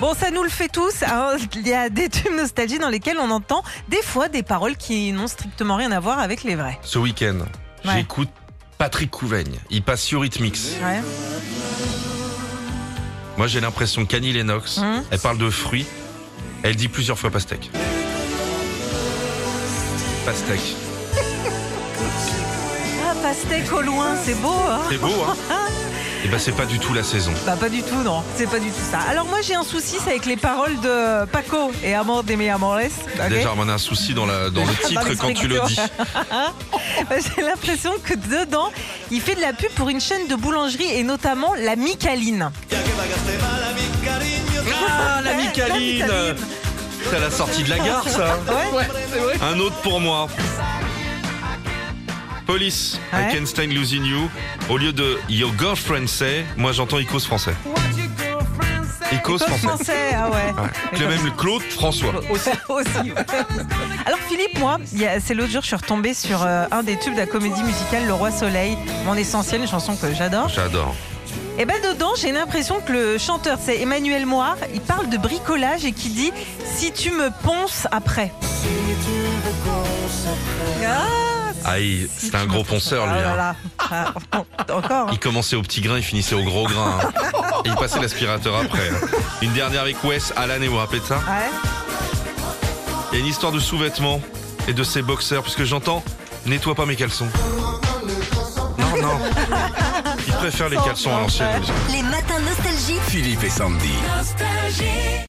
Bon, ça nous le fait tous. hein. Il y a des tubes nostalgie dans lesquels on entend des fois des paroles qui n'ont strictement rien à voir avec les vrais. Ce week-end, Ouais. j'écoute Patrick Couvaigne. Il passe sur Rhythmix. Ouais. Moi, j'ai l'impression qu'Annie Lennox, Hum. elle parle de fruits. Elle dit plusieurs fois pastèque. Pastèque. Pastèque au loin, c'est beau. Hein C'est beau, hein Et ben, c'est pas du tout la saison. bah pas du tout, non. C'est pas du tout ça. Alors moi j'ai un souci, c'est avec les paroles de Paco et Amor de mi Amores. Déjà, on a un souci dans, la, dans le titre quand tu le dis. Bah, J'ai l'impression que dedans, il fait de la pub pour une chaîne de boulangerie et notamment la Micaline. Ah, la Micaline C'est à la sortie de la gare, ça Ouais. Un autre pour moi. Police, I Ouais. can't stand losing you. Au lieu de Your girlfriend say, moi j'entends Icos français. Icos français. français, ah ouais. Ouais. Mais comme Claude François. Aussi. aussi. Alors Philippe, moi, il y a- c'est l'autre jour, je suis retombée sur euh, un des tubes de la comédie musicale Le Roi Soleil, mon essentiel, une chanson que j'adore. J'adore. Et ben dedans, j'ai l'impression que le chanteur, c'est Emmanuel Moir, il parle de bricolage et qui dit si tu me ponces après. Ah, Ah, il- si c'est un gros ponceur, lui. après. hein. Ah, voilà. Ah, encore. Il commençait au petit grain, il finissait au gros grain. hein. Et il passait l'aspirateur après. hein. Une dernière avec Wes, Alan et vous vous rappelez de ça Ouais. Il y a une histoire de sous-vêtements et de ses boxeurs, puisque j'entends nettoie pas mes caleçons. Non, non. Il préfère les caleçons à l'ancienne. Les matins nostalgiques. Philippe et Sandy.